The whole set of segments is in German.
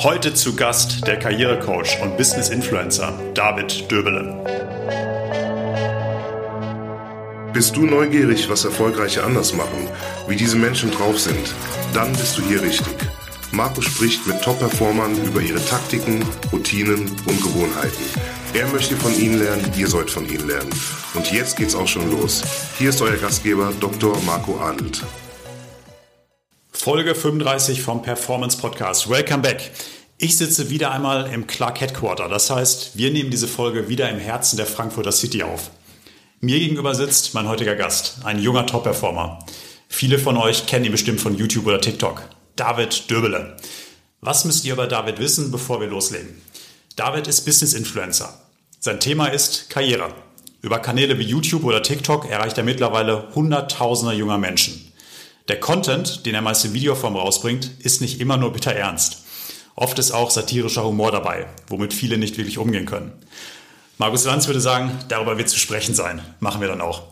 Heute zu Gast der Karrierecoach und Business Influencer David Döbele. Bist du neugierig, was Erfolgreiche anders machen, wie diese Menschen drauf sind? Dann bist du hier richtig. Marco spricht mit Top-Performern über ihre Taktiken, Routinen und Gewohnheiten. Er möchte von ihnen lernen, ihr sollt von ihnen lernen. Und jetzt geht's auch schon los. Hier ist euer Gastgeber Dr. Marco Adelt. Folge 35 vom Performance Podcast. Welcome back. Ich sitze wieder einmal im Clark Headquarter. Das heißt, wir nehmen diese Folge wieder im Herzen der Frankfurter City auf. Mir gegenüber sitzt mein heutiger Gast, ein junger Top-Performer. Viele von euch kennen ihn bestimmt von YouTube oder TikTok. David Döbele. Was müsst ihr über David wissen, bevor wir loslegen? David ist Business Influencer. Sein Thema ist Karriere. Über Kanäle wie YouTube oder TikTok erreicht er mittlerweile Hunderttausende junger Menschen. Der Content, den er meist in Videoform rausbringt, ist nicht immer nur bitter ernst. Oft ist auch satirischer Humor dabei, womit viele nicht wirklich umgehen können. Markus Lanz würde sagen, darüber wird zu sprechen sein. Machen wir dann auch.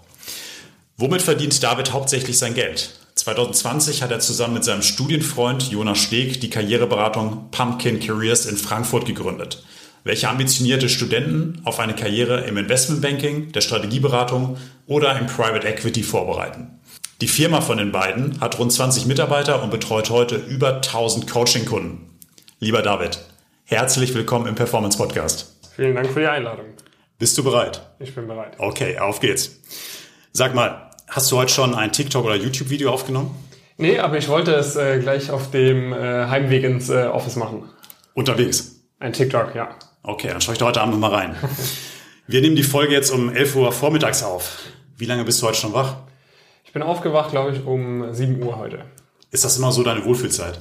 Womit verdient David hauptsächlich sein Geld? 2020 hat er zusammen mit seinem Studienfreund Jonas Steg die Karriereberatung Pumpkin Careers in Frankfurt gegründet, welche ambitionierte Studenten auf eine Karriere im Investmentbanking, der Strategieberatung oder im Private Equity vorbereiten. Die Firma von den beiden hat rund 20 Mitarbeiter und betreut heute über 1000 Coaching-Kunden. Lieber David, herzlich willkommen im Performance Podcast. Vielen Dank für die Einladung. Bist du bereit? Ich bin bereit. Okay, auf geht's. Sag mal, Hast du heute schon ein TikTok- oder YouTube-Video aufgenommen? Nee, aber ich wollte es äh, gleich auf dem äh, Heimweg ins äh, Office machen. Unterwegs? Ein TikTok, ja. Okay, dann schaue ich da heute Abend nochmal rein. Wir nehmen die Folge jetzt um 11 Uhr vormittags auf. Wie lange bist du heute schon wach? Ich bin aufgewacht, glaube ich, um 7 Uhr heute. Ist das immer so deine Wohlfühlzeit?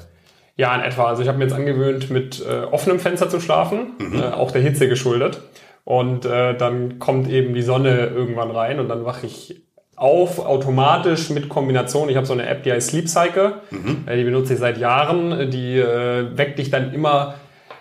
Ja, in etwa. Also ich habe mir jetzt angewöhnt, mit äh, offenem Fenster zu schlafen, mhm. äh, auch der Hitze geschuldet. Und äh, dann kommt eben die Sonne irgendwann rein und dann wache ich auf automatisch mit Kombination. Ich habe so eine App, die heißt Sleep Cycle. Mhm. Die benutze ich seit Jahren. Die äh, weckt dich dann immer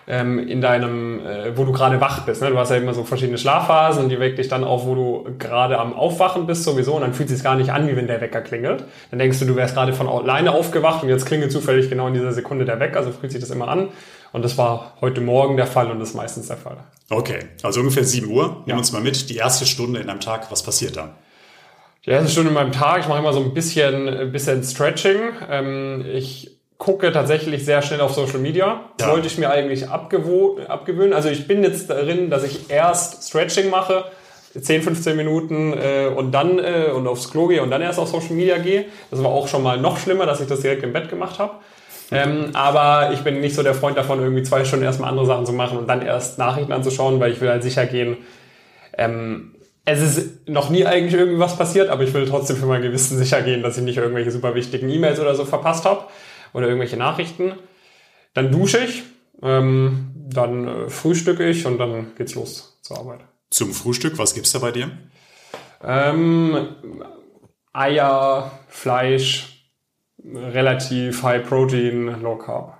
ähm, in deinem, äh, wo du gerade wach bist. Ne? Du hast ja immer so verschiedene Schlafphasen und die weckt dich dann auf, wo du gerade am Aufwachen bist sowieso und dann fühlt es sich gar nicht an, wie wenn der Wecker klingelt. Dann denkst du, du wärst gerade von alleine aufgewacht und jetzt klingelt zufällig genau in dieser Sekunde der Wecker, also fühlt sich das immer an. Und das war heute Morgen der Fall und das ist meistens der Fall. Okay, also ungefähr 7 Uhr. Nimm ja. uns mal mit, die erste Stunde in einem Tag, was passiert da? Die erste Stunde in meinem Tag, ich mache immer so ein bisschen, ein bisschen Stretching. Ähm, ich gucke tatsächlich sehr schnell auf Social Media. Das ja. wollte ich mir eigentlich abgewöhnen. Also ich bin jetzt darin, dass ich erst Stretching mache, 10, 15 Minuten äh, und dann äh, und aufs Klo gehe und dann erst auf Social Media gehe. Das war auch schon mal noch schlimmer, dass ich das direkt im Bett gemacht habe. Ähm, aber ich bin nicht so der Freund davon, irgendwie zwei Stunden erstmal andere Sachen zu machen und dann erst Nachrichten anzuschauen, weil ich will halt sicher gehen, ähm, es ist noch nie eigentlich irgendwie was passiert, aber ich will trotzdem für mein Gewissen sicher gehen, dass ich nicht irgendwelche super wichtigen E-Mails oder so verpasst habe oder irgendwelche Nachrichten. Dann dusche ich, ähm, dann äh, frühstücke ich und dann geht's los zur Arbeit. Zum Frühstück, was gibt's da bei dir? Ähm, Eier, Fleisch, relativ High Protein, Low Carb.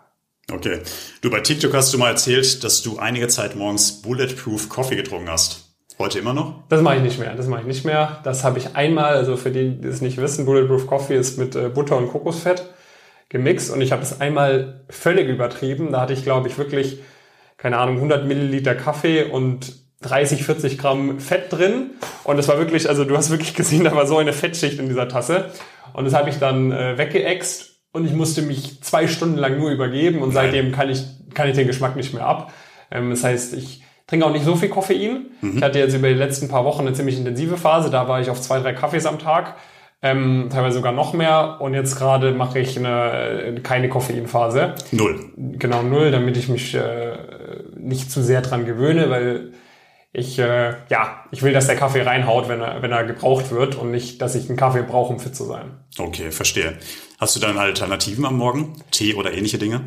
Okay. Du bei TikTok hast du mal erzählt, dass du einige Zeit morgens Bulletproof Coffee getrunken hast. Heute immer noch? Das mache ich nicht mehr. Das mache ich nicht mehr. Das habe ich einmal, also für die, die es nicht wissen, Bulletproof Coffee ist mit äh, Butter und Kokosfett gemixt und ich habe es einmal völlig übertrieben. Da hatte ich, glaube ich, wirklich, keine Ahnung, 100 Milliliter Kaffee und 30, 40 Gramm Fett drin. Und es war wirklich, also du hast wirklich gesehen, da war so eine Fettschicht in dieser Tasse. Und das habe ich dann äh, weggeext und ich musste mich zwei Stunden lang nur übergeben und seitdem kann ich, kann ich den Geschmack nicht mehr ab. Ähm, das heißt, ich trinke auch nicht so viel Koffein. Mhm. Ich hatte jetzt über die letzten paar Wochen eine ziemlich intensive Phase. Da war ich auf zwei, drei Kaffees am Tag. Ähm, teilweise sogar noch mehr. Und jetzt gerade mache ich eine, keine Koffeinphase. Null. Genau, null, damit ich mich äh, nicht zu sehr dran gewöhne, weil ich, äh, ja, ich will, dass der Kaffee reinhaut, wenn er, wenn er gebraucht wird und nicht, dass ich einen Kaffee brauche, um fit zu sein. Okay, verstehe. Hast du dann Alternativen am Morgen? Tee oder ähnliche Dinge?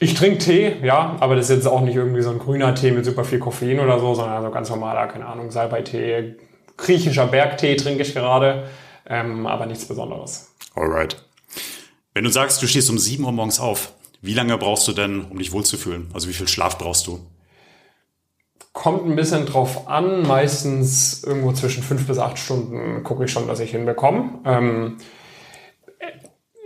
Ich trinke Tee, ja, aber das ist jetzt auch nicht irgendwie so ein grüner Tee mit super viel Koffein oder so, sondern so ganz normaler, keine Ahnung, Salbeitee, griechischer Bergtee trinke ich gerade, ähm, aber nichts Besonderes. Alright. Wenn du sagst, du stehst um 7 Uhr morgens auf, wie lange brauchst du denn, um dich wohlzufühlen? Also wie viel Schlaf brauchst du? Kommt ein bisschen drauf an. Meistens irgendwo zwischen fünf bis acht Stunden gucke ich schon, dass ich hinbekomme. Ähm,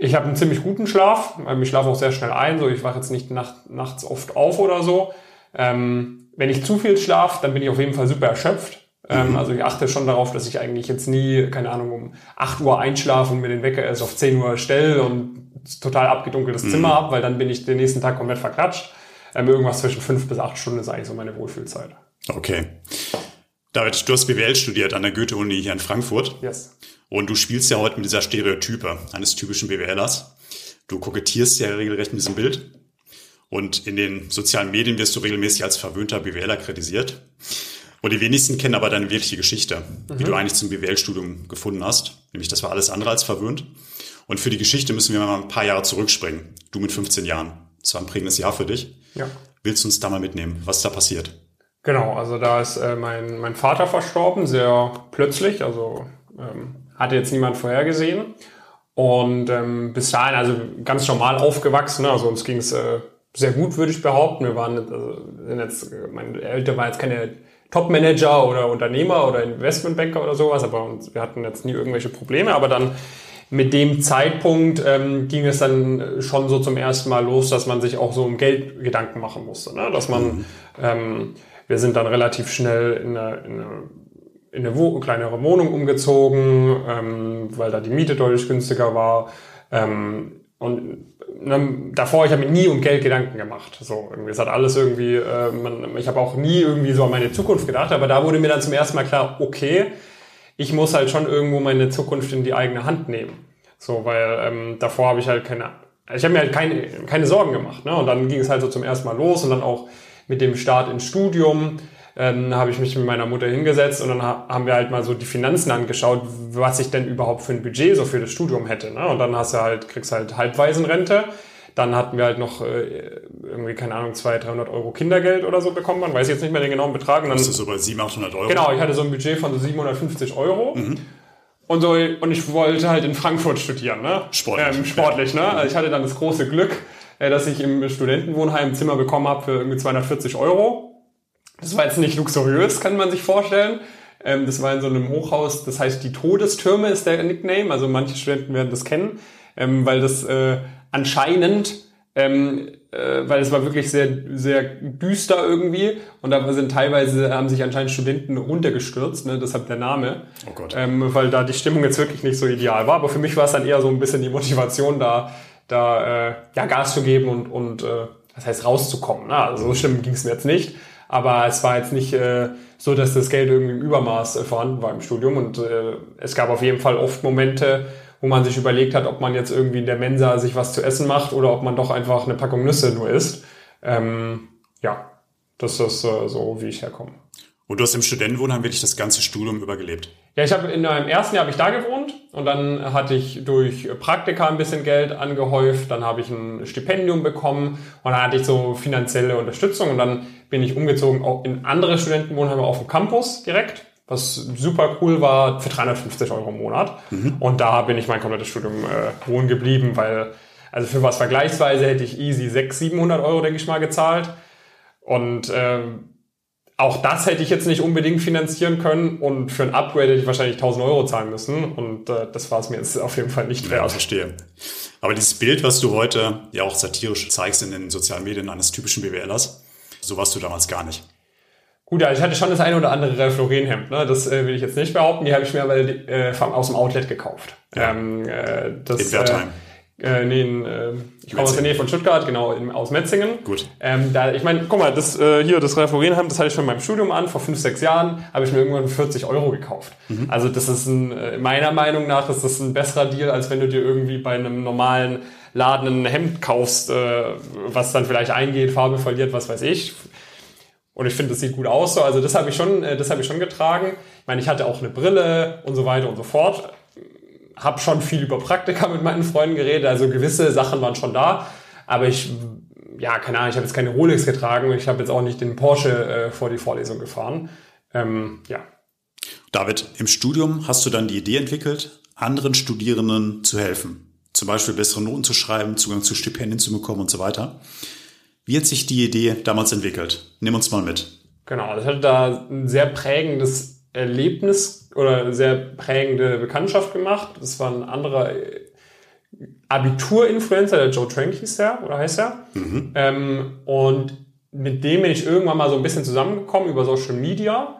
Ich habe einen ziemlich guten Schlaf. Ähm, ich schlafe auch sehr schnell ein. So, ich wache jetzt nicht nacht, nachts oft auf oder so. Ähm, wenn ich zu viel schlafe, dann bin ich auf jeden Fall super erschöpft. Ähm. Also ich achte schon darauf, dass ich eigentlich jetzt nie, keine Ahnung, um 8 Uhr einschlafe und mir den Wecker erst auf 10 Uhr stelle und total abgedunkeltes mhm. Zimmer habe, weil dann bin ich den nächsten Tag komplett verklatscht. Ähm, irgendwas zwischen 5 bis 8 Stunden ist eigentlich so meine Wohlfühlzeit. Okay. David, du hast BWL studiert an der Goethe-Uni hier in Frankfurt. Yes. Und du spielst ja heute mit dieser Stereotype eines typischen BWLers. Du kokettierst ja regelrecht mit diesem Bild. Und in den sozialen Medien wirst du regelmäßig als verwöhnter BWLer kritisiert. Und die wenigsten kennen aber deine wirkliche Geschichte, mhm. wie du eigentlich zum BWL-Studium gefunden hast. Nämlich, das war alles andere als verwöhnt. Und für die Geschichte müssen wir mal ein paar Jahre zurückspringen. Du mit 15 Jahren. Das war ein prägendes Jahr für dich. Ja. Willst du uns da mal mitnehmen? Was ist da passiert? Genau, also da ist äh, mein, mein Vater verstorben, sehr plötzlich. Also ähm, hatte jetzt niemand vorhergesehen. Und ähm, bis dahin, also ganz normal aufgewachsen. Ne? Also uns ging es äh, sehr gut, würde ich behaupten. Wir waren, also, sind jetzt, meine Eltern waren jetzt keine Top-Manager oder Unternehmer oder Investmentbanker oder sowas, aber wir hatten jetzt nie irgendwelche Probleme. Aber dann mit dem Zeitpunkt ähm, ging es dann schon so zum ersten Mal los, dass man sich auch so um Geld Gedanken machen musste. Ne? Dass man, mhm. ähm, wir sind dann relativ schnell in eine, in eine in eine Wo kleinere Wohnung umgezogen, ähm, weil da die Miete deutlich günstiger war. Ähm, und ne, davor, ich habe mir nie um Geld Gedanken gemacht. So, irgendwie, es hat alles irgendwie, äh, man, ich habe auch nie irgendwie so an meine Zukunft gedacht, aber da wurde mir dann zum ersten Mal klar, okay, ich muss halt schon irgendwo meine Zukunft in die eigene Hand nehmen. So, weil ähm, davor habe ich halt keine, ich habe mir halt keine, keine Sorgen gemacht. Ne? Und dann ging es halt so zum ersten Mal los und dann auch mit dem Start ins Studium ähm, habe ich mich mit meiner Mutter hingesetzt und dann haben wir halt mal so die Finanzen angeschaut, was ich denn überhaupt für ein Budget so für das Studium hätte. Ne? Und dann hast du halt, kriegst halt Halbwaisenrente. Dann hatten wir halt noch äh, irgendwie, keine Ahnung, 200, 300 Euro Kindergeld oder so bekommen. Man weiß jetzt nicht mehr den genauen Betrag. Und dann, das ist so bei 700, 800 Euro? Genau, ich hatte so ein Budget von so 750 Euro. Mhm. Und, so, und ich wollte halt in Frankfurt studieren. Ne? Sportlich. Ähm, sportlich, ne? Also ich hatte dann das große Glück, äh, dass ich im Studentenwohnheim ein Zimmer bekommen habe für irgendwie 240 Euro. Das war jetzt nicht luxuriös, kann man sich vorstellen. Ähm, das war in so einem Hochhaus, das heißt die Todestürme ist der Nickname. Also manche Studenten werden das kennen, ähm, weil das äh, anscheinend, ähm, äh, weil es war wirklich sehr, sehr düster irgendwie und da sind teilweise, haben sich anscheinend Studenten runtergestürzt, ne, deshalb der Name. Oh Gott. Ähm, weil da die Stimmung jetzt wirklich nicht so ideal war. Aber für mich war es dann eher so ein bisschen die Motivation da, da äh, ja, Gas zu geben und, und äh, das heißt rauszukommen. Ne? Also so schlimm ging es mir jetzt nicht. Aber es war jetzt nicht äh, so, dass das Geld irgendwie im Übermaß äh, vorhanden war im Studium. Und äh, es gab auf jeden Fall oft Momente, wo man sich überlegt hat, ob man jetzt irgendwie in der Mensa sich was zu essen macht oder ob man doch einfach eine Packung Nüsse nur isst. Ähm, ja, das ist äh, so, wie ich herkomme. Und du hast im Studentenwohnheim wirklich das ganze Studium übergelebt? Ja, ich habe in meinem ersten Jahr habe ich da gewohnt und dann hatte ich durch Praktika ein bisschen Geld angehäuft, dann habe ich ein Stipendium bekommen und dann hatte ich so finanzielle Unterstützung. Und dann bin ich umgezogen auch in andere Studentenwohnheime auf dem Campus direkt, was super cool war für 350 Euro im Monat. Mhm. und da bin ich mein komplettes Studium äh, wohnen geblieben, weil also für was vergleichsweise hätte ich easy 600, 700 Euro denke ich mal gezahlt. Und ähm, auch das hätte ich jetzt nicht unbedingt finanzieren können und für ein Upgrade hätte ich wahrscheinlich 1000 Euro zahlen müssen und äh, das war es mir jetzt auf jeden Fall nicht wert. Ja, verstehe. Aber dieses Bild, was du heute ja auch satirisch zeigst in den sozialen Medien eines typischen BWLers, so warst du damals gar nicht. Gut, ja, ich hatte schon das eine oder andere Ralph Lauren Hemd, ne? das äh, will ich jetzt nicht behaupten, die habe ich mir aber äh, aus dem Outlet gekauft. Ja. Ähm, äh, das, in Wertheim. Äh, äh, nee, in, äh, ich komme aus der Nähe von Stuttgart, genau, in, aus Metzingen. Gut. Ähm, da, ich meine, guck mal, das äh, hier, das Referieren das hatte ich schon in meinem Studium an, vor fünf, sechs Jahren, habe ich mir irgendwann 40 Euro gekauft. Mhm. Also das ist ein, äh, meiner Meinung nach ist das ein besserer Deal, als wenn du dir irgendwie bei einem normalen Laden ein Hemd kaufst, äh, was dann vielleicht eingeht, Farbe verliert, was weiß ich. Und ich finde, das sieht gut aus. So. Also das habe ich schon, äh, das habe ich schon getragen. Ich meine, ich hatte auch eine Brille und so weiter und so fort habe schon viel über Praktika mit meinen Freunden geredet, also gewisse Sachen waren schon da, aber ich, ja, keine Ahnung, ich habe jetzt keine Rolex getragen und ich habe jetzt auch nicht den Porsche äh, vor die Vorlesung gefahren. Ähm, ja. David, im Studium hast du dann die Idee entwickelt, anderen Studierenden zu helfen. Zum Beispiel bessere Noten zu schreiben, Zugang zu Stipendien zu bekommen und so weiter. Wie hat sich die Idee damals entwickelt? Nimm uns mal mit. Genau, das hatte da ein sehr prägendes Erlebnis oder sehr prägende Bekanntschaft gemacht. Das war ein anderer Abitur-Influencer, der Joe Trank hieß der, oder heißt er? Mhm. Ähm, und mit dem bin ich irgendwann mal so ein bisschen zusammengekommen über Social Media.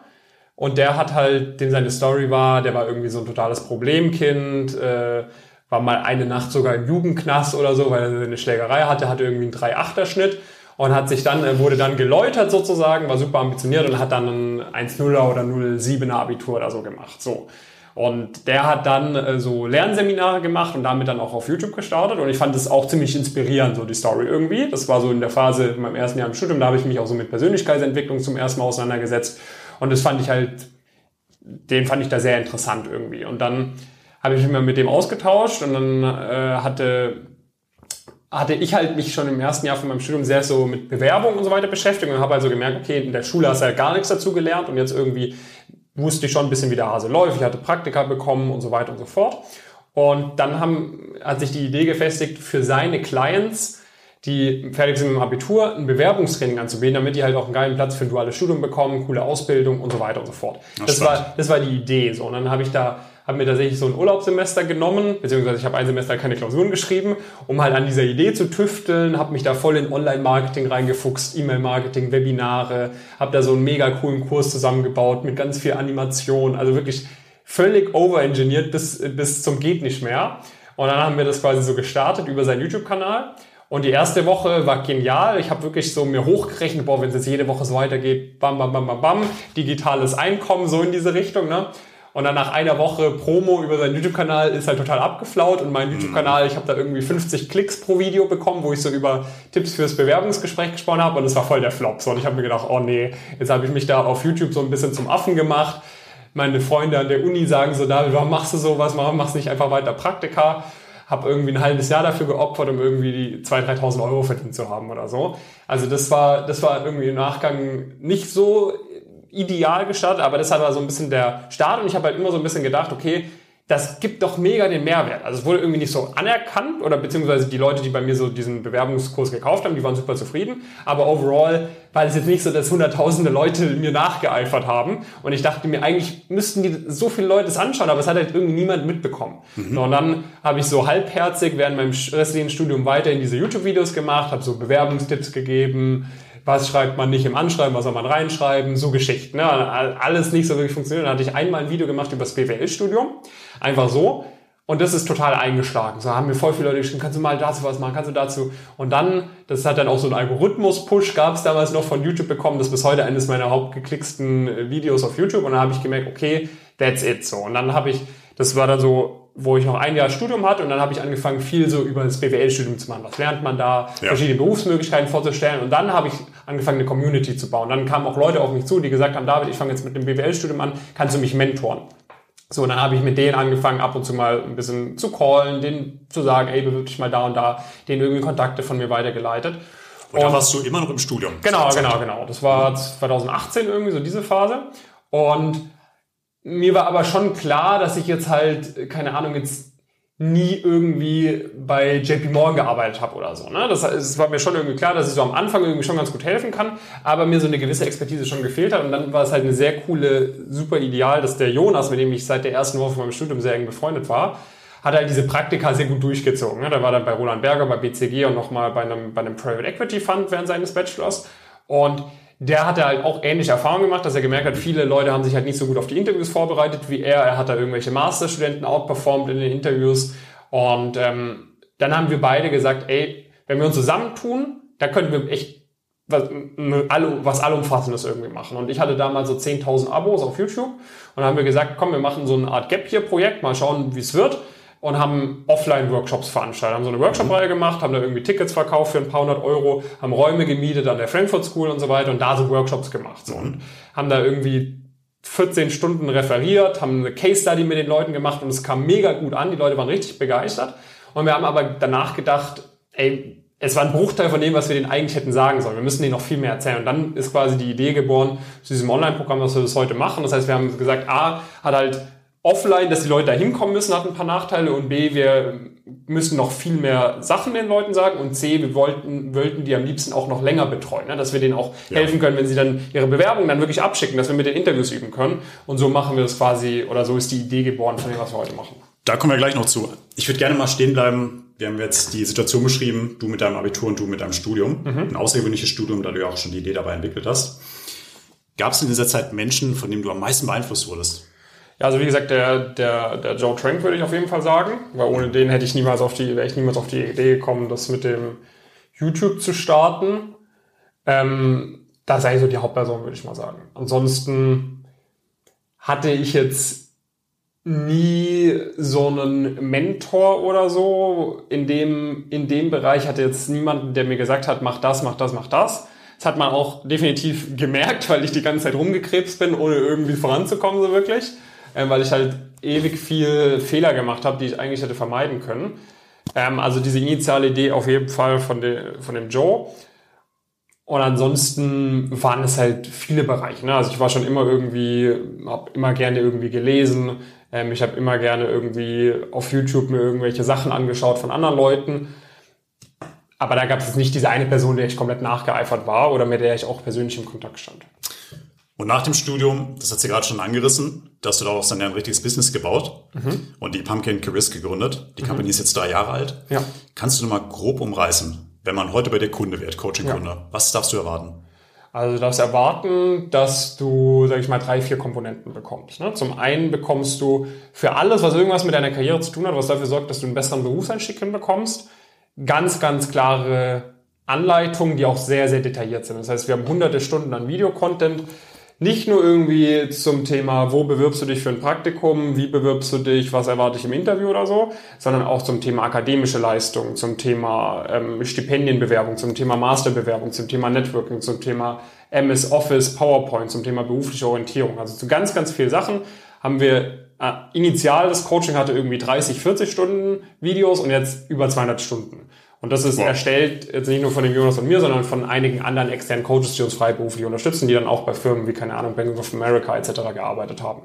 Und der hat halt, dem seine Story war, der war irgendwie so ein totales Problemkind, äh, war mal eine Nacht sogar im Jugendknast oder so, weil er eine Schlägerei hatte, hatte irgendwie einen 3-8er-Schnitt und hat sich dann, wurde dann geläutert sozusagen, war super ambitioniert und hat dann ein 1-0er oder 0-7er Abitur oder so gemacht. So. Und der hat dann äh, so Lernseminare gemacht und damit dann auch auf YouTube gestartet. Und ich fand das auch ziemlich inspirierend, so die Story irgendwie. Das war so in der Phase in meinem ersten Jahr im Studium, da habe ich mich auch so mit Persönlichkeitsentwicklung zum ersten Mal auseinandergesetzt. Und das fand ich halt, den fand ich da sehr interessant irgendwie. Und dann habe ich mich mal mit dem ausgetauscht und dann äh, hatte hatte ich halt mich schon im ersten Jahr von meinem Studium sehr so mit Bewerbung und so weiter beschäftigt und habe also gemerkt, okay, in der Schule hast du halt gar nichts dazu gelernt und jetzt irgendwie wusste ich schon ein bisschen, wie der Hase läuft. Ich hatte Praktika bekommen und so weiter und so fort. Und dann haben, hat sich die Idee gefestigt, für seine Clients, die fertig sind mit dem Abitur, ein Bewerbungstraining anzubieten, damit die halt auch einen geilen Platz für ein duales Studium bekommen, coole Ausbildung und so weiter und so fort. Das, das war, das war die Idee. So. Und dann habe ich da habe mir tatsächlich so ein Urlaubssemester genommen, beziehungsweise ich habe ein Semester keine Klausuren geschrieben, um halt an dieser Idee zu tüfteln, habe mich da voll in Online-Marketing reingefuchst, E-Mail-Marketing, Webinare, habe da so einen mega coolen Kurs zusammengebaut mit ganz viel Animation, also wirklich völlig overengineert bis, bis zum geht nicht mehr. Und dann haben wir das quasi so gestartet über seinen YouTube-Kanal. Und die erste Woche war genial. Ich habe wirklich so mir hochgerechnet, boah, wenn es jetzt jede Woche so weitergeht, bam, bam, bam, bam, bam, digitales Einkommen, so in diese Richtung. Ne? Und dann nach einer Woche Promo über seinen YouTube-Kanal ist halt total abgeflaut und mein mhm. YouTube-Kanal, ich habe da irgendwie 50 Klicks pro Video bekommen, wo ich so über Tipps fürs Bewerbungsgespräch gesprochen habe und es war voll der Flop. So, und ich habe mir gedacht, oh nee, jetzt habe ich mich da auf YouTube so ein bisschen zum Affen gemacht. Meine Freunde an der Uni sagen so, David, warum machst du sowas? Warum machst du nicht einfach weiter Praktika? Habe irgendwie ein halbes Jahr dafür geopfert, um irgendwie die 2.000, 3.000 Euro verdient zu haben oder so. Also das war, das war irgendwie im Nachgang nicht so ideal gestartet, aber das war so ein bisschen der Start und ich habe halt immer so ein bisschen gedacht, okay, das gibt doch mega den Mehrwert. Also es wurde irgendwie nicht so anerkannt oder beziehungsweise die Leute, die bei mir so diesen Bewerbungskurs gekauft haben, die waren super zufrieden. Aber overall war es jetzt nicht so, dass hunderttausende Leute mir nachgeeifert haben. Und ich dachte mir, eigentlich müssten die so viele Leute es anschauen, aber es hat halt irgendwie niemand mitbekommen. Mhm. Und dann habe ich so halbherzig während meinem restlichen Studium weiterhin diese YouTube-Videos gemacht, habe so Bewerbungstipps gegeben, was schreibt man nicht im Anschreiben, was soll man reinschreiben, so Geschichten. Ne? Alles nicht so wirklich funktioniert. Dann hatte ich einmal ein Video gemacht über das BWL-Studium, einfach so. Und das ist total eingeschlagen. So haben mir voll viele Leute geschrieben, kannst du mal dazu was machen, kannst du dazu. Und dann, das hat dann auch so einen Algorithmus-Push, gab es damals noch von YouTube bekommen. Das ist bis heute eines meiner hauptgeklicksten Videos auf YouTube. Und dann habe ich gemerkt, okay, that's it so. Und dann habe ich, das war dann so wo ich noch ein Jahr Studium hatte und dann habe ich angefangen, viel so über das BWL-Studium zu machen. Was lernt man da? Ja. Verschiedene Berufsmöglichkeiten vorzustellen. Und dann habe ich angefangen, eine Community zu bauen. Dann kamen auch Leute auf mich zu, die gesagt haben, David, ich fange jetzt mit dem BWL-Studium an, kannst du mich mentoren? So, dann habe ich mit denen angefangen, ab und zu mal ein bisschen zu callen, denen zu sagen, ey, bewirb dich mal da und da, denen irgendwie Kontakte von mir weitergeleitet. Und, und da warst du immer noch im Studium. Genau, genau, genau. Das war 2018 irgendwie so diese Phase. Und mir war aber schon klar, dass ich jetzt halt, keine Ahnung, jetzt nie irgendwie bei JP Morgan gearbeitet habe oder so. Ne? Das, das war mir schon irgendwie klar, dass ich so am Anfang irgendwie schon ganz gut helfen kann, aber mir so eine gewisse Expertise schon gefehlt hat. Und dann war es halt eine sehr coole, super Ideal, dass der Jonas, mit dem ich seit der ersten Woche von meinem Studium sehr eng befreundet war, hat halt diese Praktika sehr gut durchgezogen. Ne? Da war dann bei Roland Berger, bei BCG und nochmal bei einem, bei einem Private Equity Fund während seines Bachelors. Und der hatte halt auch ähnliche Erfahrungen gemacht, dass er gemerkt hat, viele Leute haben sich halt nicht so gut auf die Interviews vorbereitet wie er. Er hat da irgendwelche Masterstudenten outperformed in den Interviews. Und ähm, dann haben wir beide gesagt, ey, wenn wir uns zusammentun, da könnten wir echt was, was Allumfassendes irgendwie machen. Und ich hatte damals so 10.000 Abos auf YouTube und dann haben wir gesagt, komm, wir machen so eine Art Gap-Year-Projekt, mal schauen, wie es wird und haben Offline-Workshops veranstaltet, haben so eine Workshop-Reihe gemacht, haben da irgendwie Tickets verkauft für ein paar hundert Euro, haben Räume gemietet an der Frankfurt School und so weiter und da so Workshops gemacht. So. Und haben da irgendwie 14 Stunden referiert, haben eine Case-Study mit den Leuten gemacht und es kam mega gut an, die Leute waren richtig begeistert. Und wir haben aber danach gedacht, ey, es war ein Bruchteil von dem, was wir denen eigentlich hätten sagen sollen. Wir müssen denen noch viel mehr erzählen. Und dann ist quasi die Idee geboren zu diesem Online-Programm, was wir das heute machen. Das heißt, wir haben gesagt, A, hat halt offline, dass die Leute da hinkommen müssen, hat ein paar Nachteile und B, wir müssen noch viel mehr Sachen den Leuten sagen und C, wir wollten, wollten die am liebsten auch noch länger betreuen, ne? dass wir denen auch ja. helfen können, wenn sie dann ihre Bewerbung dann wirklich abschicken, dass wir mit den Interviews üben können und so machen wir das quasi oder so ist die Idee geboren von dem, was wir heute machen. Da kommen wir gleich noch zu. Ich würde gerne mal stehen bleiben. Wir haben jetzt die Situation beschrieben, du mit deinem Abitur und du mit deinem Studium. Mhm. Ein außergewöhnliches Studium, da du ja auch schon die Idee dabei entwickelt hast. Gab es in dieser Zeit Menschen, von denen du am meisten beeinflusst wurdest? Ja, also wie gesagt, der, der, der Joe Trank würde ich auf jeden Fall sagen, weil ohne den hätte ich niemals auf die, wäre ich niemals auf die Idee gekommen, das mit dem YouTube zu starten. Ähm, das sei so die Hauptperson, würde ich mal sagen. Ansonsten hatte ich jetzt nie so einen Mentor oder so. In dem, in dem Bereich hatte jetzt niemanden, der mir gesagt hat, mach das, mach das, mach das. Das hat man auch definitiv gemerkt, weil ich die ganze Zeit rumgekrebst bin, ohne irgendwie voranzukommen, so wirklich äh, weil ich halt ewig viel Fehler gemacht habe, die ich eigentlich hätte vermeiden können. Ähm, also diese initiale Idee auf jeden Fall von, de, von dem Joe. Und ansonsten waren es halt viele Bereiche. Ne? Also ich war schon immer irgendwie, habe immer gerne irgendwie gelesen. Ähm, ich habe immer gerne irgendwie auf YouTube mir irgendwelche Sachen angeschaut von anderen Leuten. Aber da gab es nicht diese eine Person, der ich komplett nachgeeifert war oder mit der ich auch persönlich im Kontakt stand. Und nach dem Studium, das hat sie gerade schon angerissen, dass du daraus dann ein richtiges Business gebaut mhm. und die Pumpkin Careers gegründet. Die mhm. Company ist jetzt drei Jahre alt. Ja. Kannst du mal grob umreißen, wenn man heute bei dir Kunde wird, Coaching-Kunde, ja. was darfst du erwarten? Also du darfst erwarten, dass du, sag ich mal, drei, vier Komponenten bekommst. Ne? Zum einen bekommst du für alles, was irgendwas mit deiner Karriere zu tun hat, was dafür sorgt, dass du einen besseren Berufseinstieg hinbekommst, ganz, ganz klare Anleitungen, die auch sehr, sehr detailliert sind. Das heißt, wir haben hunderte Stunden an Videocontent, nicht nur irgendwie zum Thema, wo bewirbst du dich für ein Praktikum, wie bewirbst du dich, was erwarte ich im Interview oder so, sondern auch zum Thema akademische Leistung, zum Thema ähm, Stipendienbewerbung, zum Thema Masterbewerbung, zum Thema Networking, zum Thema MS Office, PowerPoint, zum Thema berufliche Orientierung. Also zu ganz, ganz vielen Sachen haben wir äh, initial das Coaching hatte irgendwie 30, 40 Stunden Videos und jetzt über 200 Stunden. Und das ist wow. erstellt jetzt nicht nur von dem Jonas und mir, sondern von einigen anderen externen Coaches, die uns freiberuflich unterstützen, die dann auch bei Firmen wie, keine Ahnung, Bank of America etc. gearbeitet haben.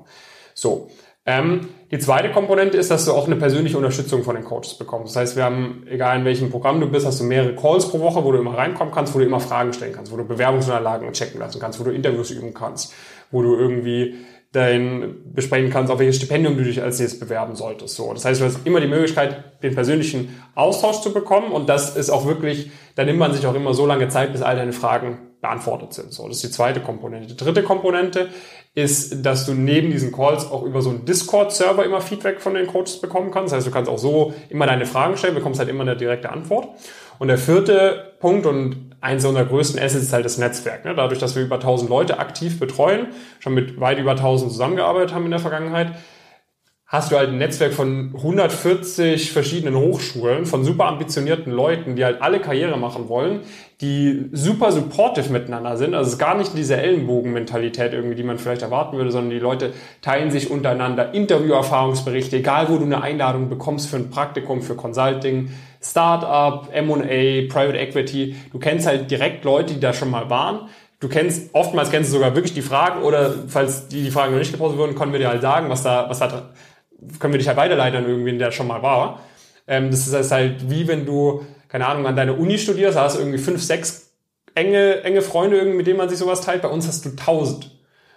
So. Ähm, die zweite Komponente ist, dass du auch eine persönliche Unterstützung von den Coaches bekommst. Das heißt, wir haben, egal in welchem Programm du bist, hast du mehrere Calls pro Woche, wo du immer reinkommen kannst, wo du immer Fragen stellen kannst, wo du Bewerbungsunterlagen checken lassen kannst, wo du Interviews üben kannst, wo du irgendwie dein besprechen kannst, auf welches Stipendium du dich als nächstes bewerben solltest. So, das heißt, du hast immer die Möglichkeit, den persönlichen Austausch zu bekommen und das ist auch wirklich, da nimmt man sich auch immer so lange Zeit, bis all deine Fragen beantwortet sind. So, das ist die zweite Komponente. Die dritte Komponente ist, dass du neben diesen Calls auch über so einen Discord-Server immer Feedback von den Coaches bekommen kannst. Das heißt, du kannst auch so immer deine Fragen stellen, bekommst halt immer eine direkte Antwort. Und der vierte Punkt und eins unserer größten Assets ist halt das Netzwerk. Ne? Dadurch, dass wir über 1000 Leute aktiv betreuen, schon mit weit über 1000 zusammengearbeitet haben in der Vergangenheit, hast du halt ein Netzwerk von 140 verschiedenen Hochschulen, von super ambitionierten Leuten, die halt alle Karriere machen wollen, die super supportive miteinander sind. Also es ist gar nicht diese Ellenbogen-Mentalität irgendwie, die man vielleicht erwarten würde, sondern die Leute teilen sich untereinander Interviewerfahrungsberichte, egal wo du eine Einladung bekommst für ein Praktikum, für Consulting, Startup, M&A, Private Equity. Du kennst halt direkt Leute, die da schon mal waren. Du kennst, oftmals kennst du sogar wirklich die Fragen oder falls die, die Fragen noch nicht gepostet wurden, können wir dir halt sagen, was da, was da, können wir dich halt weiterleiten an irgendwen, der schon mal war. Ähm, das ist halt wie wenn du, keine Ahnung, an deiner Uni studierst, da hast du irgendwie fünf, sechs enge, enge Freunde, irgendwie, mit denen man sich sowas teilt. Bei uns hast du tausend.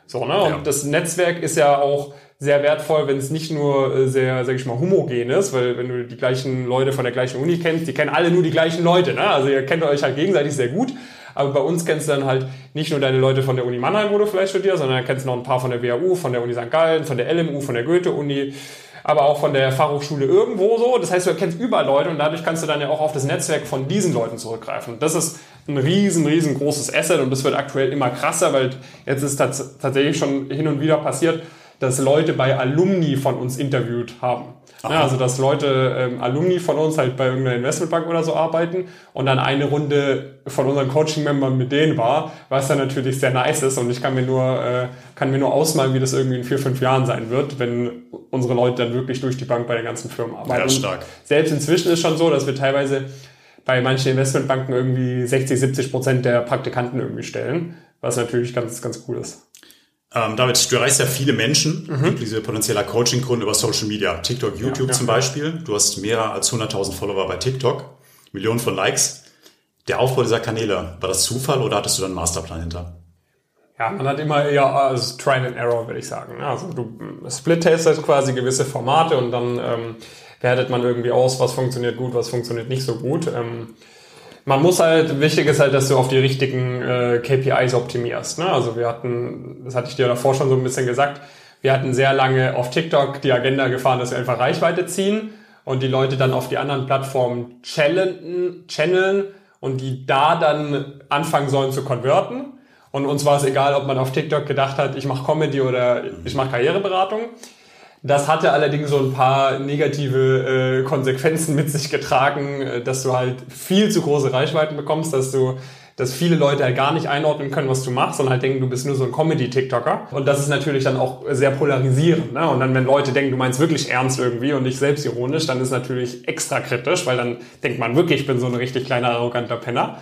So, ne? Und ja. das Netzwerk ist ja auch sehr wertvoll, wenn es nicht nur äh, sehr, sag ich mal, homogen ist, weil wenn du die gleichen Leute von der gleichen Uni kennst, die kennen alle nur die gleichen Leute, ne? Also ihr kennt euch halt gegenseitig sehr gut. Aber bei uns kennst du dann halt nicht nur deine Leute von der Uni Mannheim, wo du vielleicht studierst, sondern kennst du noch ein paar von der WHU, von der Uni St. Gallen, von der LMU, von der Goethe-Uni, aber auch von der Fachhochschule irgendwo so. Das heißt, du kennst überall Leute und dadurch kannst du dann ja auch auf das Netzwerk von diesen Leuten zurückgreifen. Das ist ein riesen, riesengroßes Asset und das wird aktuell immer krasser, weil jetzt ist tats tatsächlich schon hin und wieder passiert, dass Leute bei Alumni von uns interviewt haben. Ja, also dass Leute, ähm, Alumni von uns halt bei irgendeiner Investmentbank oder so arbeiten und dann eine Runde von unseren Coaching-Membern mit denen war, was dann natürlich sehr nice ist und ich kann mir nur, äh, kann mir nur ausmalen, wie das irgendwie in vier, fünf Jahren sein wird, wenn unsere Leute dann wirklich durch die Bank bei den ganzen Firmen arbeiten. Ja, stark. selbst inzwischen ist schon so, dass wir teilweise bei manchen Investmentbanken irgendwie 60, 70 Prozent der Praktikanten irgendwie stellen, was natürlich ganz, ganz cool ist. Ähm, David, du erreichst ja viele Menschen, mhm. diese potenzieller Coaching-Kunden über Social Media, TikTok, YouTube ja, ja, zum Beispiel. Du hast mehr als 100.000 Follower bei TikTok, Millionen von Likes. Der Aufbau dieser Kanäle, war das Zufall oder hattest du da einen Masterplan hinter? Ja, man hat immer eher also Trial and Error, würde ich sagen. Ne? Also du split-testest quasi gewisse Formate und dann ähm, wertet man irgendwie aus, was funktioniert gut, was funktioniert nicht so gut. Ähm, man muss halt, wichtig ist halt, dass du auf die richtigen äh, KPIs optimierst. Ne? Also wir hatten, das hatte ich dir davor schon so ein bisschen gesagt, wir hatten sehr lange auf TikTok die Agenda gefahren, dass wir einfach Reichweite ziehen und die Leute dann auf die anderen Plattformen channeln, channeln und die da dann anfangen sollen zu konverten. Und uns war es egal, ob man auf TikTok gedacht hat, ich mache Comedy oder ich mache Karriereberatung. Das hatte allerdings so ein paar negative äh, Konsequenzen mit sich getragen, äh, dass du halt viel zu große Reichweiten bekommst, dass du dass viele Leute halt gar nicht einordnen können, was du machst, sondern halt denken, du bist nur so ein Comedy-TikToker. Und das ist natürlich dann auch sehr polarisierend. Ne? Und dann, wenn Leute denken, du meinst wirklich ernst irgendwie und nicht selbstironisch, dann ist natürlich extra kritisch, weil dann denkt man wirklich, ich bin so ein richtig kleiner, arroganter Penner.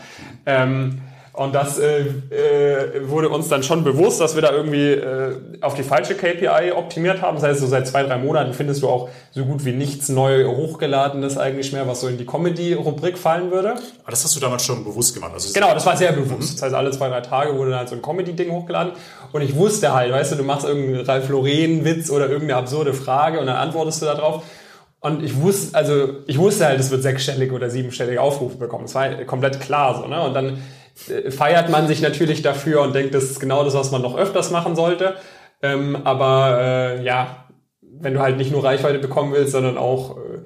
Ähm, und das äh, äh, wurde uns dann schon bewusst, dass wir da irgendwie äh, auf die falsche KPI optimiert haben. Das heißt, so seit zwei, drei Monaten findest du auch so gut wie nichts neu hochgeladenes eigentlich mehr, was so in die Comedy-Rubrik fallen würde. Aber das hast du damals schon bewusst gemacht. Also genau, das war sehr bewusst. Das heißt, alle zwei, drei Tage wurde dann halt so ein Comedy-Ding hochgeladen. Und ich wusste halt, weißt du, du machst irgendeinen Ralf Lauren-Witz oder irgendeine absurde Frage und dann antwortest du da drauf. Und ich wusste, also ich wusste halt, es wird sechsstellig oder siebenstellige Aufrufe bekommen. Das war komplett klar so, ne? Und dann feiert man sich natürlich dafür und denkt, das ist genau das, was man noch öfters machen sollte. Ähm, aber äh, ja, wenn du halt nicht nur Reichweite bekommen willst, sondern auch äh,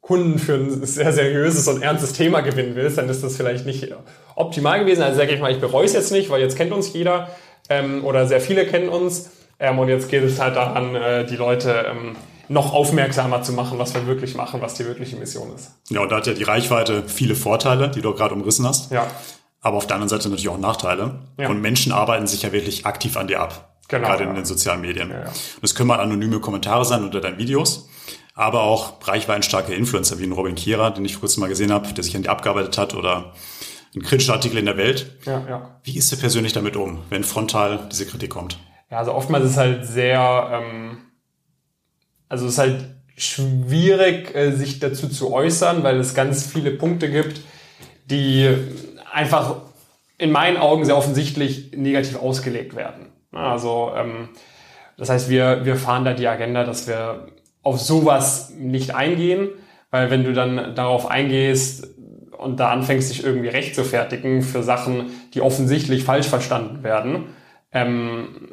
Kunden für ein sehr seriöses und ernstes Thema gewinnen willst, dann ist das vielleicht nicht optimal gewesen. Also sage ich mal, ich bereue es jetzt nicht, weil jetzt kennt uns jeder ähm, oder sehr viele kennen uns. Ähm, und jetzt geht es halt daran, äh, die Leute ähm, noch aufmerksamer zu machen, was wir wirklich machen, was die wirkliche Mission ist. Ja, und da hat ja die Reichweite viele Vorteile, die du gerade umrissen hast. Ja aber auf der anderen Seite natürlich auch Nachteile. Ja. Und Menschen arbeiten sich ja wirklich aktiv an dir ab. Genau, gerade ja. in den sozialen Medien. Ja. Das können mal anonyme Kommentare sein unter deinen Videos, aber auch reichweitenstarke Influencer wie ein Robin Kierer, den ich vor kurzem mal gesehen habe, der sich an dir abgearbeitet hat oder ein kritischer Artikel in der Welt. Ja, ja. Wie ist du persönlich damit um, wenn frontal diese Kritik kommt? Ja, also oftmals ist es halt sehr, ähm, also es ist halt schwierig, äh, sich dazu zu äußern, weil es ganz viele Punkte gibt, die einfach in meinen Augen sehr offensichtlich negativ ausgelegt werden. Also ähm, das heißt, wir, wir fahren da die Agenda, dass wir auf sowas nicht eingehen, weil wenn du dann darauf eingehst und da anfängst, dich irgendwie recht zu fertigen für Sachen, die offensichtlich falsch verstanden werden, ähm,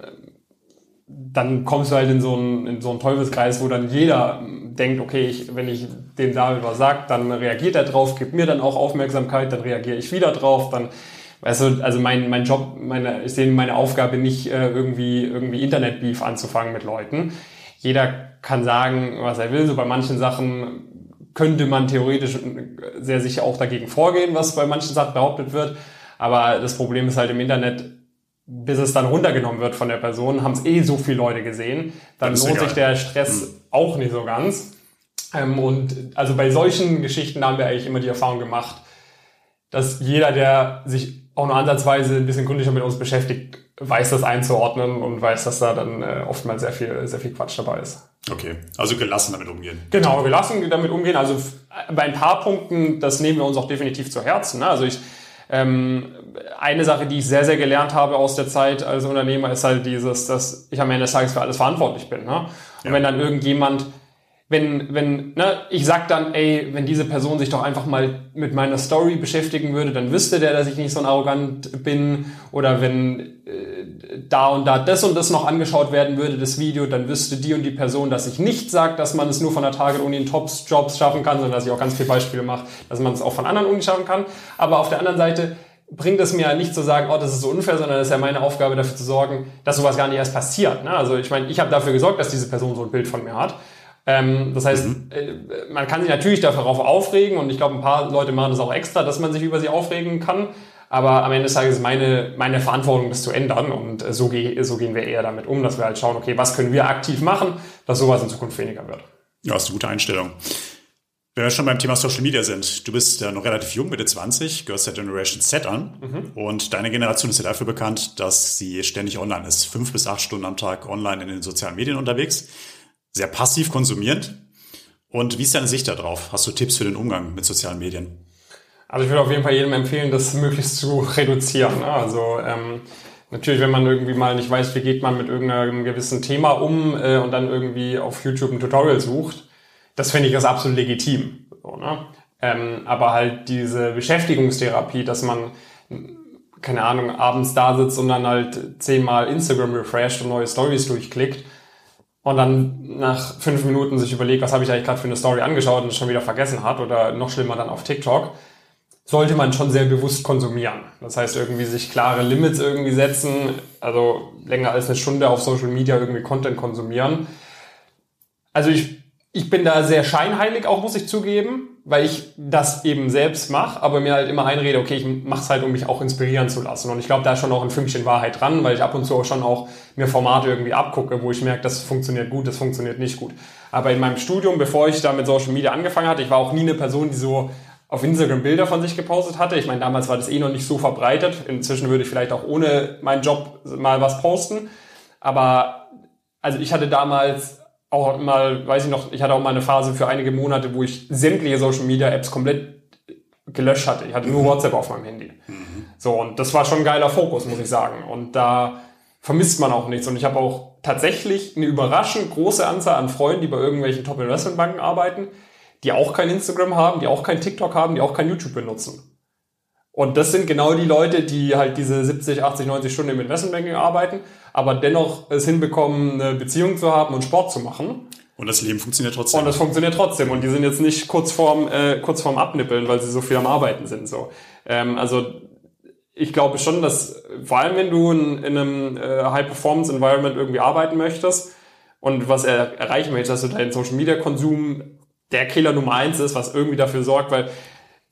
dann kommst du halt in so einen, in so einen Teufelskreis, wo dann jeder denkt, okay, ich, wenn ich dem David was sage, dann reagiert er drauf, gibt mir dann auch Aufmerksamkeit, dann reagiere ich wieder drauf, dann Weißt du, also mein, mein Job, meine, ich sehe meine Aufgabe nicht, äh, irgendwie, irgendwie Internetbeef anzufangen mit Leuten. Jeder kann sagen, was er will. So bei manchen Sachen könnte man theoretisch sehr sicher auch dagegen vorgehen, was bei manchen Sachen behauptet wird. Aber das Problem ist halt im Internet, bis es dann runtergenommen wird von der Person, haben es eh so viele Leute gesehen. Dann lohnt egal. sich der Stress mhm. auch nicht so ganz. Ähm, und also bei solchen Geschichten haben wir eigentlich immer die Erfahrung gemacht, dass jeder, der sich auch nur ansatzweise ein bisschen gründlicher mit uns beschäftigt, weiß das einzuordnen und weiß, dass da dann äh, oftmals sehr viel, sehr viel Quatsch dabei ist. Okay, also gelassen damit umgehen. Genau, gelassen damit umgehen. Also bei ein paar Punkten, das nehmen wir uns auch definitiv zu Herzen. Ne? Also ich, ähm, eine Sache, die ich sehr, sehr gelernt habe aus der Zeit als Unternehmer, ist halt dieses, dass ich am Ende des Tages für alles verantwortlich bin. Ne? Und ja. wenn dann irgendjemand wenn, wenn, ne, ich sag dann, ey, wenn diese Person sich doch einfach mal mit meiner Story beschäftigen würde, dann wüsste der, dass ich nicht so ein arrogant bin. Oder wenn äh, da und da das und das noch angeschaut werden würde, das Video, dann wüsste die und die Person, dass ich nicht sage, dass man es nur von der Target-Uni in Tops-Jobs schaffen kann, sondern dass ich auch ganz viele Beispiele mache, dass man es auch von anderen Unis schaffen kann. Aber auf der anderen Seite bringt es mir nicht zu sagen, oh, das ist so unfair, sondern es ist ja meine Aufgabe, dafür zu sorgen, dass sowas gar nicht erst passiert. Ne? Also ich meine, ich habe dafür gesorgt, dass diese Person so ein Bild von mir hat. Ähm, das heißt, mhm. äh, man kann sich natürlich darauf aufregen und ich glaube, ein paar Leute machen das auch extra, dass man sich über sie aufregen kann. Aber am Ende des Tages ist meine, meine Verantwortung, das zu ändern. Und äh, so, geh, so gehen wir eher damit um, dass wir halt schauen, okay, was können wir aktiv machen, dass sowas in Zukunft weniger wird. Ja, ist eine gute Einstellung. Wenn wir schon beim Thema Social Media sind, du bist ja noch relativ jung, Mitte 20, gehörst der Generation Z an mhm. und deine Generation ist ja dafür bekannt, dass sie ständig online ist. Fünf bis acht Stunden am Tag online in den sozialen Medien unterwegs sehr passiv konsumierend. Und wie ist deine Sicht darauf? Hast du Tipps für den Umgang mit sozialen Medien? Also ich würde auf jeden Fall jedem empfehlen, das möglichst zu reduzieren. Also ähm, Natürlich, wenn man irgendwie mal nicht weiß, wie geht man mit irgendeinem gewissen Thema um äh, und dann irgendwie auf YouTube ein Tutorial sucht, das finde ich das absolut legitim. So, ne? ähm, aber halt diese Beschäftigungstherapie, dass man, keine Ahnung, abends da sitzt und dann halt zehnmal Instagram refresht und neue Stories durchklickt und dann nach fünf Minuten sich überlegt, was habe ich eigentlich gerade für eine Story angeschaut und es schon wieder vergessen hat oder noch schlimmer dann auf TikTok sollte man schon sehr bewusst konsumieren. Das heißt, irgendwie sich klare Limits irgendwie setzen, also länger als eine Stunde auf Social Media irgendwie Content konsumieren. Also ich, ich bin da sehr scheinheilig auch, muss ich zugeben, weil ich das eben selbst mache, aber mir halt immer einrede, okay, ich mache es halt, um mich auch inspirieren zu lassen. Und ich glaube, da ist schon auch ein Fünkchen Wahrheit dran, weil ich ab und zu auch schon auch mir Formate irgendwie abgucke, wo ich merke, das funktioniert gut, das funktioniert nicht gut. Aber in meinem Studium, bevor ich da mit Social Media angefangen hatte, ich war auch nie eine Person, die so auf Instagram Bilder von sich gepostet hatte. Ich meine, damals war das eh noch nicht so verbreitet. Inzwischen würde ich vielleicht auch ohne meinen Job mal was posten. Aber also ich hatte damals auch mal, weiß ich noch, ich hatte auch mal eine Phase für einige Monate, wo ich sämtliche Social Media Apps komplett gelöscht hatte. Ich hatte nur mhm. WhatsApp auf meinem Handy. Mhm. So, und das war schon ein geiler Fokus, muss ich sagen. Und da vermisst man auch nichts. Und ich habe auch tatsächlich eine überraschend große Anzahl an Freunden, die bei irgendwelchen Top-Investmentbanken arbeiten, die auch kein Instagram haben, die auch kein TikTok haben, die auch kein YouTube benutzen. Und das sind genau die Leute, die halt diese 70, 80, 90 Stunden im Investmentbanking arbeiten, aber dennoch es hinbekommen, eine Beziehung zu haben und Sport zu machen. Und das Leben funktioniert trotzdem. Und das funktioniert trotzdem. Und die sind jetzt nicht kurz vorm, äh, kurz vorm Abnippeln, weil sie so viel am Arbeiten sind. So. Ähm, also ich glaube schon, dass vor allem wenn du in, in einem äh, High-Performance-Environment irgendwie arbeiten möchtest und was er erreichen möchtest, dass du deinen Social-Media-Konsum der Killer Nummer eins ist, was irgendwie dafür sorgt, weil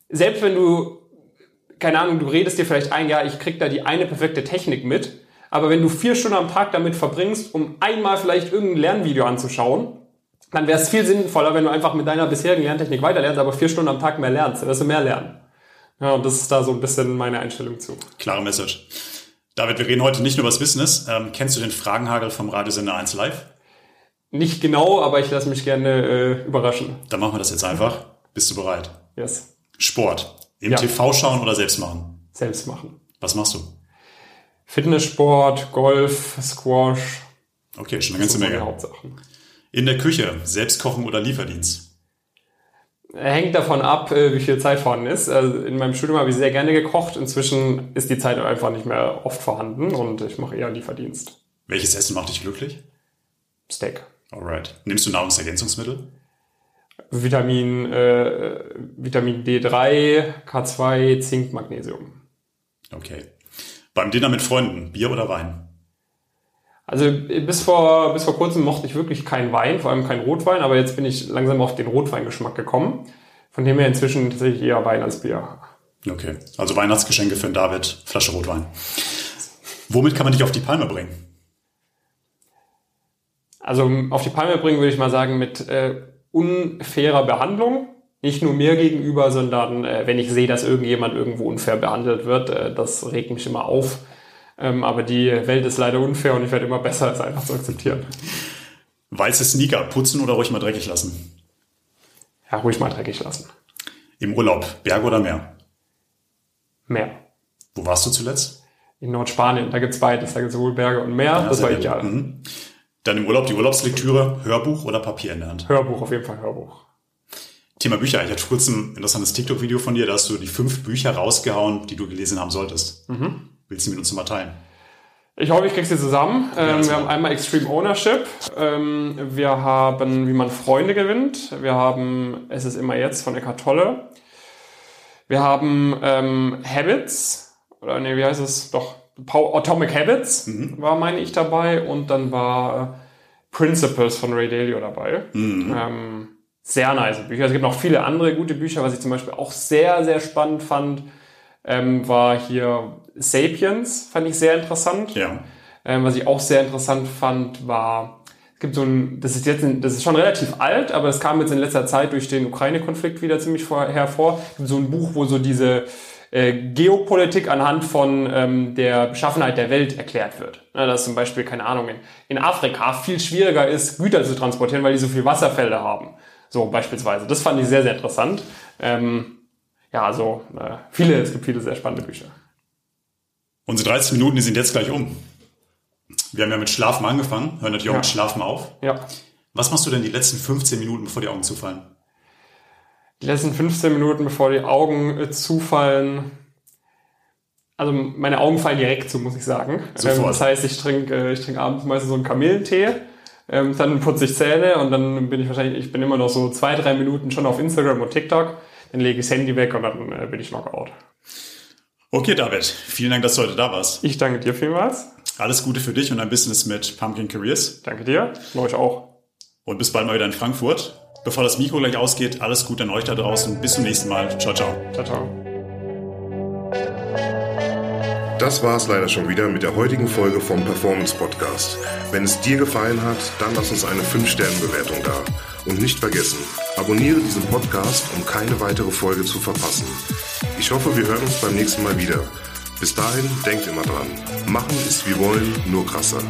selbst wenn du, keine Ahnung, du redest dir vielleicht ein, ja, ich krieg da die eine perfekte Technik mit, aber wenn du vier Stunden am Tag damit verbringst, um einmal vielleicht irgendein Lernvideo anzuschauen, dann wäre es viel sinnvoller, wenn du einfach mit deiner bisherigen Lerntechnik weiterlernst, aber vier Stunden am Tag mehr lernst, dann wirst du mehr lernen. Ja, und das ist da so ein bisschen meine Einstellung zu. Klare Message. David, wir reden heute nicht nur über das Business. Ähm, kennst du den Fragenhagel vom Radiosender 1 Live? Nicht genau, aber ich lasse mich gerne äh, überraschen. Dann machen wir das jetzt einfach. Bist du bereit? Yes. Sport. Im ja. TV schauen oder selbst machen? Selbst machen. Was machst du? Fitnesssport, Golf, Squash. Okay, schon eine ganze Menge. Hauptsachen. In der Küche, selbst kochen oder Lieferdienst? Hängt davon ab, äh, wie viel Zeit vorhanden ist. Also in meinem Studium habe ich sehr gerne gekocht. Inzwischen ist die Zeit einfach nicht mehr oft vorhanden und ich mache eher Lieferdienst. Welches Essen macht dich glücklich? Steak. Alright. Nimmst du Nahrungsergänzungsmittel? Vitamin, äh, Vitamin D3, K2, Zink, Magnesium. Okay. Beim Dinner mit Freunden, Bier oder Wein? Also bis vor, bis vor kurzem mochte ich wirklich keinen Wein, vor allem keinen Rotwein, aber jetzt bin ich langsam auf den Rotweingeschmack gekommen. Von dem her inzwischen tatsächlich eher Wein als Bier. Okay, also Weihnachtsgeschenke für den David, Flasche Rotwein. Womit kann man dich auf die Palme bringen? Also auf die Palme bringen würde ich mal sagen mit äh, unfairer Behandlung. Nicht nur mir gegenüber, sondern äh, wenn ich sehe, dass irgendjemand irgendwo unfair behandelt wird, äh, das regt mich immer auf. Ähm, aber die Welt ist leider unfair und ich werde immer besser, als einfach zu akzeptieren. Weiße Sneaker, putzen oder ruhig mal dreckig lassen? Ja, ruhig mal dreckig lassen. Im Urlaub, Berge oder Meer? Meer. Wo warst du zuletzt? In Nordspanien, da gibt's beides. Da gibt's sowohl Berge und Meer, ja, das war ideal. Mhm. Dann im Urlaub die Urlaubslektüre, Hörbuch oder Papier in der Hand? Hörbuch, auf jeden Fall Hörbuch. Thema Bücher. Ich hatte vor kurzem ein interessantes TikTok-Video von dir, da hast du die fünf Bücher rausgehauen, die du gelesen haben solltest. Mhm. Willst du mit uns mal teilen? Ich hoffe, ich kriege sie zusammen. Ähm, wir haben einmal Extreme Ownership. Ähm, wir haben, wie man Freunde gewinnt. Wir haben Es ist immer jetzt von Eckhart Tolle. Wir haben ähm, Habits. Oder nee, wie heißt es? Doch, Atomic Habits mhm. war, meine ich, dabei und dann war äh, Principles von Ray Dalio dabei. Mhm. Ähm, sehr nice Bücher. Es gibt noch viele andere gute Bücher. Was ich zum Beispiel auch sehr, sehr spannend fand, ähm, war hier Sapiens, fand ich sehr interessant. Ja. Ähm, was ich auch sehr interessant fand, war, es gibt so ein, das ist jetzt, ein, das ist schon relativ alt, aber es kam jetzt in letzter Zeit durch den Ukraine-Konflikt wieder ziemlich vor, hervor. Es gibt so ein Buch, wo so diese äh, Geopolitik anhand von ähm, der Beschaffenheit der Welt erklärt wird. Ja, dass zum Beispiel, keine Ahnung, in, in Afrika viel schwieriger ist, Güter zu transportieren, weil die so viel Wasserfelder haben. So beispielsweise. Das fand ich sehr, sehr interessant. Ähm, ja, also äh, viele, es gibt viele sehr spannende Bücher. Unsere 30 Minuten, die sind jetzt gleich um. Wir haben ja mit Schlafen angefangen, hören natürlich auch Ja. mit Schlafen auf. Ja. Was machst du denn die letzten 15 Minuten, bevor die Augen zufallen? Die letzten 15 Minuten, bevor die Augen äh, zufallen. Also meine Augen fallen direkt zu, muss ich sagen. Sofort. Ähm, das heißt, ich trinke äh, ich trinke abends meistens so einen Kamillentee. Ähm, dann putze ich Zähne und dann bin ich wahrscheinlich, ich bin immer noch so zwei, drei Minuten schon auf Instagram und TikTok. Dann lege ich das Handy weg und dann äh, bin ich Knockout. Okay, David, vielen Dank, dass du heute da warst. Ich danke dir vielmals. Alles Gute für dich und dein Business mit Pumpkin Careers. Danke dir. Und euch auch. Und bis bald mal wieder in Frankfurt. Bevor das Mikro gleich ausgeht, alles Gute an euch da draußen. Bis zum nächsten Mal. Ciao, ciao. Ciao, ciao. Das war es leider schon wieder mit der heutigen Folge vom Performance Podcast. Wenn es dir gefallen hat, dann lass uns eine 5-Sterne-Bewertung da. Und nicht vergessen, abonniere diesen Podcast, um keine weitere Folge zu verpassen. Ich hoffe, wir hören uns beim nächsten Mal wieder. Bis dahin, denkt immer dran. Machen ist wie wollen, nur krasser.